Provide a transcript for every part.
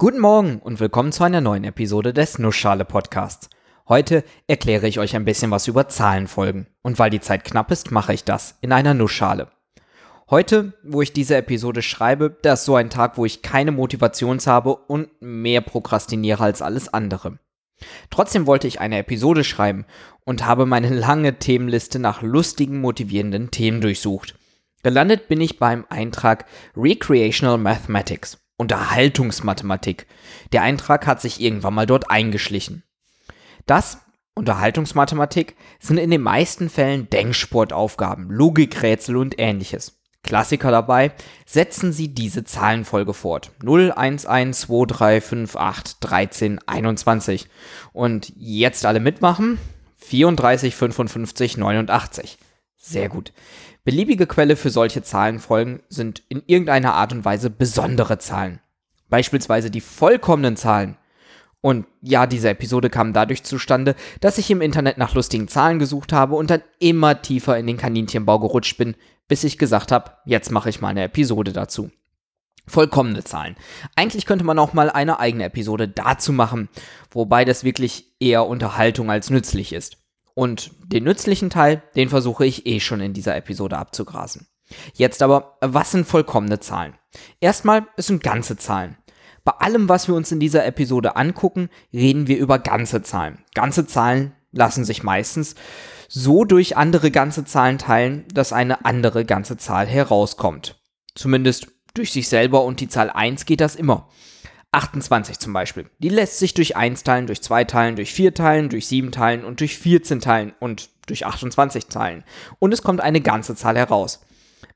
Guten Morgen und willkommen zu einer neuen Episode des Nussschale Podcasts. Heute erkläre ich euch ein bisschen was über Zahlenfolgen. Und weil die Zeit knapp ist, mache ich das in einer Nussschale. Heute, wo ich diese Episode schreibe, da ist so ein Tag, wo ich keine Motivation habe und mehr prokrastiniere als alles andere. Trotzdem wollte ich eine Episode schreiben und habe meine lange Themenliste nach lustigen, motivierenden Themen durchsucht. Gelandet bin ich beim Eintrag Recreational Mathematics. Unterhaltungsmathematik. Der Eintrag hat sich irgendwann mal dort eingeschlichen. Das, Unterhaltungsmathematik, sind in den meisten Fällen Denksportaufgaben, Logikrätsel und ähnliches. Klassiker dabei, setzen Sie diese Zahlenfolge fort. 0, 1, 1, 2, 3, 5, 8, 13, 21. Und jetzt alle mitmachen? 34, 55, 89. Sehr gut. Beliebige Quelle für solche Zahlenfolgen sind in irgendeiner Art und Weise besondere Zahlen. Beispielsweise die vollkommenen Zahlen. Und ja, diese Episode kam dadurch zustande, dass ich im Internet nach lustigen Zahlen gesucht habe und dann immer tiefer in den Kaninchenbau gerutscht bin, bis ich gesagt habe, jetzt mache ich mal eine Episode dazu. Vollkommene Zahlen. Eigentlich könnte man auch mal eine eigene Episode dazu machen, wobei das wirklich eher Unterhaltung als nützlich ist. Und den nützlichen Teil, den versuche ich eh schon in dieser Episode abzugrasen. Jetzt aber, was sind vollkommene Zahlen? Erstmal, es sind ganze Zahlen. Bei allem, was wir uns in dieser Episode angucken, reden wir über ganze Zahlen. Ganze Zahlen lassen sich meistens so durch andere ganze Zahlen teilen, dass eine andere ganze Zahl herauskommt. Zumindest durch sich selber und die Zahl 1 geht das immer. 28 zum Beispiel. Die lässt sich durch 1 teilen, durch 2 teilen, durch 4 teilen, durch 7 teilen und durch 14 teilen und durch 28 teilen. Und es kommt eine ganze Zahl heraus.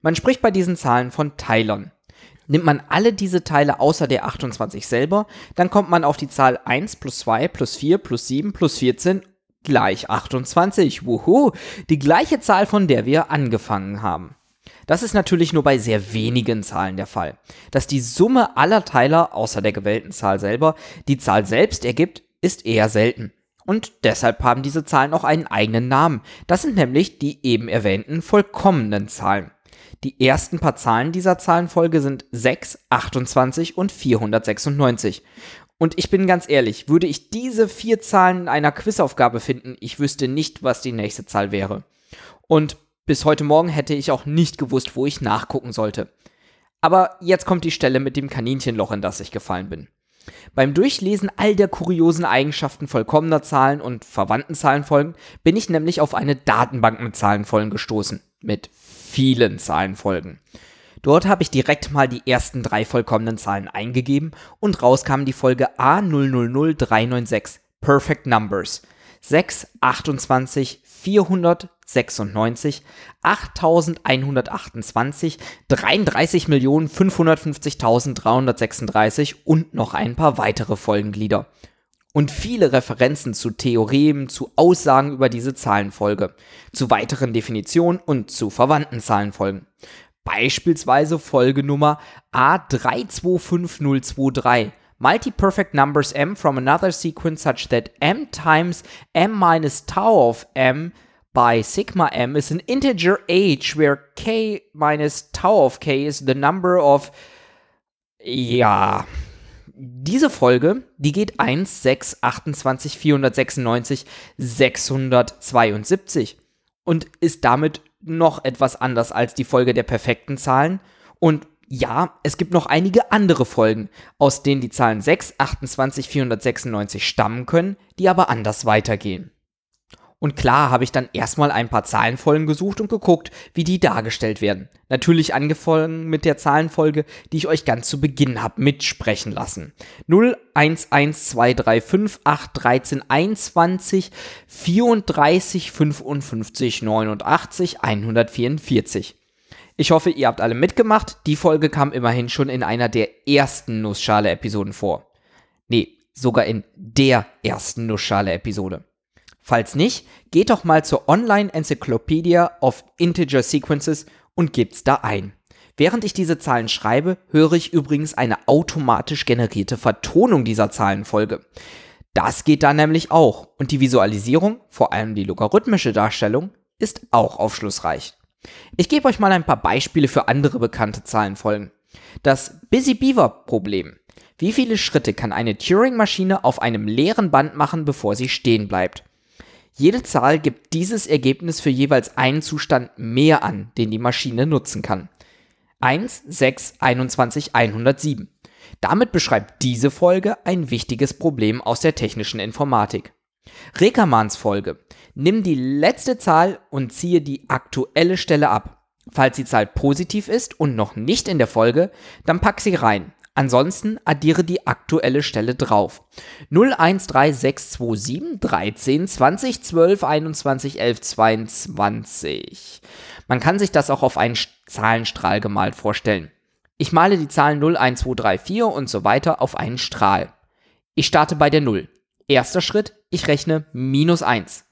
Man spricht bei diesen Zahlen von Teilern. Nimmt man alle diese Teile außer der 28 selber, dann kommt man auf die Zahl 1 plus 2 plus 4 plus 7 plus 14 gleich 28. Wuhu! Die gleiche Zahl, von der wir angefangen haben. Das ist natürlich nur bei sehr wenigen Zahlen der Fall. Dass die Summe aller Teiler, außer der gewählten Zahl selber, die Zahl selbst ergibt, ist eher selten. Und deshalb haben diese Zahlen auch einen eigenen Namen. Das sind nämlich die eben erwähnten vollkommenen Zahlen. Die ersten paar Zahlen dieser Zahlenfolge sind 6, 28 und 496. Und ich bin ganz ehrlich, würde ich diese vier Zahlen in einer Quizaufgabe finden, ich wüsste nicht, was die nächste Zahl wäre. Und bis heute Morgen hätte ich auch nicht gewusst, wo ich nachgucken sollte. Aber jetzt kommt die Stelle mit dem Kaninchenloch, in das ich gefallen bin. Beim Durchlesen all der kuriosen Eigenschaften vollkommener Zahlen und verwandten Zahlenfolgen bin ich nämlich auf eine Datenbank mit Zahlenfolgen gestoßen. Mit vielen Zahlenfolgen. Dort habe ich direkt mal die ersten drei vollkommenen Zahlen eingegeben und raus kam die Folge A000396 Perfect Numbers. 6, 28, 496, 8128, 33.550.336 und noch ein paar weitere Folgenglieder. Und viele Referenzen zu Theoremen, zu Aussagen über diese Zahlenfolge, zu weiteren Definitionen und zu verwandten Zahlenfolgen. Beispielsweise Folge Nummer A325023 multi-perfect numbers m from another sequence such that m times m minus tau of m by sigma m is an integer h where k minus tau of k is the number of ja diese Folge, die geht 1, 6, 28, 496, 672 und ist damit noch etwas anders als die Folge der perfekten Zahlen und ja, es gibt noch einige andere Folgen, aus denen die Zahlen 6, 28, 496 stammen können, die aber anders weitergehen. Und klar habe ich dann erstmal ein paar Zahlenfolgen gesucht und geguckt, wie die dargestellt werden. Natürlich angefangen mit der Zahlenfolge, die ich euch ganz zu Beginn habe mitsprechen lassen. 0, 1, 1, 2, 3, 5, 8, 13, 21, 34, 55, 89, 144. Ich hoffe, ihr habt alle mitgemacht. Die Folge kam immerhin schon in einer der ersten Nussschale-Episoden vor. Nee, sogar in der ersten Nussschale-Episode. Falls nicht, geht doch mal zur Online Encyclopedia of Integer Sequences und gebt's da ein. Während ich diese Zahlen schreibe, höre ich übrigens eine automatisch generierte Vertonung dieser Zahlenfolge. Das geht da nämlich auch und die Visualisierung, vor allem die logarithmische Darstellung, ist auch aufschlussreich. Ich gebe euch mal ein paar Beispiele für andere bekannte Zahlenfolgen. Das Busy Beaver Problem. Wie viele Schritte kann eine Turing-Maschine auf einem leeren Band machen, bevor sie stehen bleibt? Jede Zahl gibt dieses Ergebnis für jeweils einen Zustand mehr an, den die Maschine nutzen kann. 1, 6, 21, 107. Damit beschreibt diese Folge ein wichtiges Problem aus der technischen Informatik. Rekermans Folge. Nimm die letzte Zahl und ziehe die aktuelle Stelle ab. Falls die Zahl positiv ist und noch nicht in der Folge, dann pack sie rein. Ansonsten addiere die aktuelle Stelle drauf. 013627 13 20 12 21 11 22. Man kann sich das auch auf einen Zahlenstrahl gemalt vorstellen. Ich male die Zahlen 0, 1, 2, 3, 4 und so weiter auf einen Strahl. Ich starte bei der 0. Erster Schritt, ich rechne minus 1.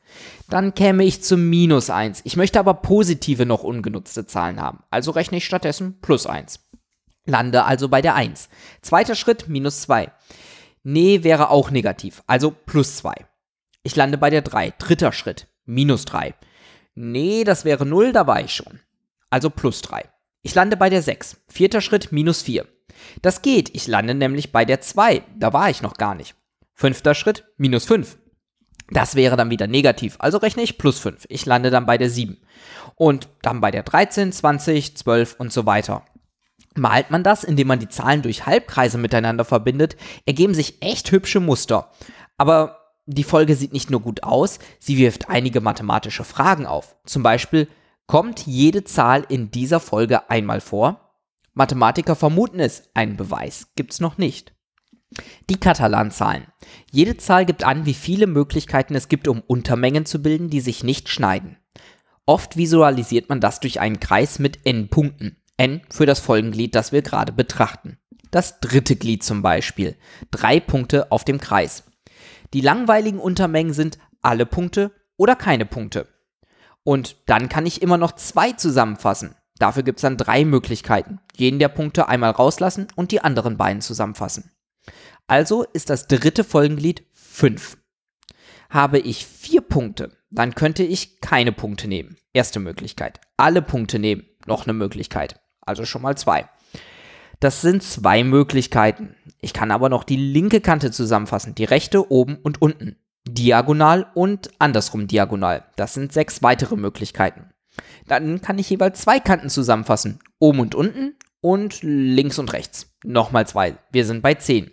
Dann käme ich zu minus 1. Ich möchte aber positive noch ungenutzte Zahlen haben. Also rechne ich stattdessen plus 1. Lande also bei der 1. Zweiter Schritt, minus 2. Nee, wäre auch negativ, also plus 2. Ich lande bei der 3. Dritter Schritt, minus 3. Nee, das wäre 0, da war ich schon. Also plus 3. Ich lande bei der 6. Vierter Schritt, minus 4. Das geht, ich lande nämlich bei der 2. Da war ich noch gar nicht. Fünfter Schritt, minus 5. Das wäre dann wieder negativ, also rechne ich plus 5. Ich lande dann bei der 7. Und dann bei der 13, 20, 12 und so weiter. Malt man das, indem man die Zahlen durch Halbkreise miteinander verbindet, ergeben sich echt hübsche Muster. Aber die Folge sieht nicht nur gut aus, sie wirft einige mathematische Fragen auf. Zum Beispiel, kommt jede Zahl in dieser Folge einmal vor? Mathematiker vermuten es, einen Beweis gibt's noch nicht. Die Katalan-Zahlen. Jede Zahl gibt an, wie viele Möglichkeiten es gibt, um Untermengen zu bilden, die sich nicht schneiden. Oft visualisiert man das durch einen Kreis mit n Punkten n für das Folgenglied, das wir gerade betrachten. Das dritte Glied zum Beispiel. Drei Punkte auf dem Kreis. Die langweiligen Untermengen sind alle Punkte oder keine Punkte. Und dann kann ich immer noch zwei zusammenfassen. Dafür gibt es dann drei Möglichkeiten. Jeden der Punkte einmal rauslassen und die anderen beiden zusammenfassen. Also ist das dritte Folgenglied 5. Habe ich vier Punkte, dann könnte ich keine Punkte nehmen. Erste Möglichkeit. Alle Punkte nehmen. Noch eine Möglichkeit. Also schon mal zwei. Das sind zwei Möglichkeiten. Ich kann aber noch die linke Kante zusammenfassen, die rechte oben und unten. Diagonal und andersrum diagonal. Das sind sechs weitere Möglichkeiten. Dann kann ich jeweils zwei Kanten zusammenfassen. Oben und unten und links und rechts. Nochmal zwei. Wir sind bei zehn.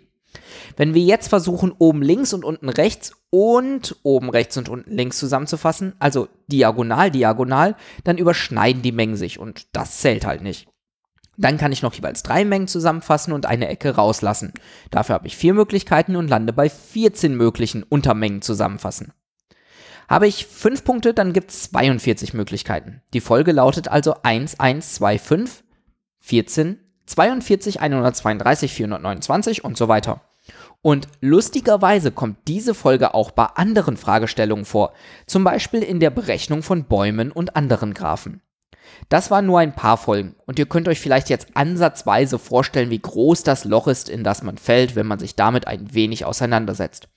Wenn wir jetzt versuchen, oben links und unten rechts und oben rechts und unten links zusammenzufassen, also diagonal, diagonal, dann überschneiden die Mengen sich und das zählt halt nicht. Dann kann ich noch jeweils drei Mengen zusammenfassen und eine Ecke rauslassen. Dafür habe ich vier Möglichkeiten und lande bei 14 möglichen Untermengen zusammenfassen. Habe ich fünf Punkte, dann gibt es 42 Möglichkeiten. Die Folge lautet also 1, 1, 2, 5, 14, 42, 132, 429 und so weiter. Und lustigerweise kommt diese Folge auch bei anderen Fragestellungen vor, zum Beispiel in der Berechnung von Bäumen und anderen Graphen. Das waren nur ein paar Folgen und ihr könnt euch vielleicht jetzt ansatzweise vorstellen, wie groß das Loch ist, in das man fällt, wenn man sich damit ein wenig auseinandersetzt.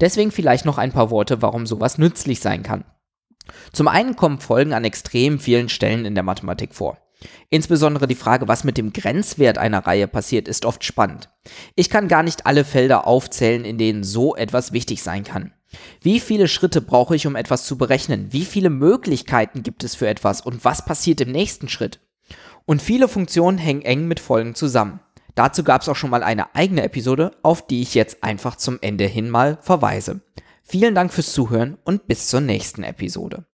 Deswegen vielleicht noch ein paar Worte, warum sowas nützlich sein kann. Zum einen kommen Folgen an extrem vielen Stellen in der Mathematik vor. Insbesondere die Frage, was mit dem Grenzwert einer Reihe passiert, ist oft spannend. Ich kann gar nicht alle Felder aufzählen, in denen so etwas wichtig sein kann. Wie viele Schritte brauche ich, um etwas zu berechnen? Wie viele Möglichkeiten gibt es für etwas? Und was passiert im nächsten Schritt? Und viele Funktionen hängen eng mit Folgen zusammen. Dazu gab es auch schon mal eine eigene Episode, auf die ich jetzt einfach zum Ende hin mal verweise. Vielen Dank fürs Zuhören und bis zur nächsten Episode.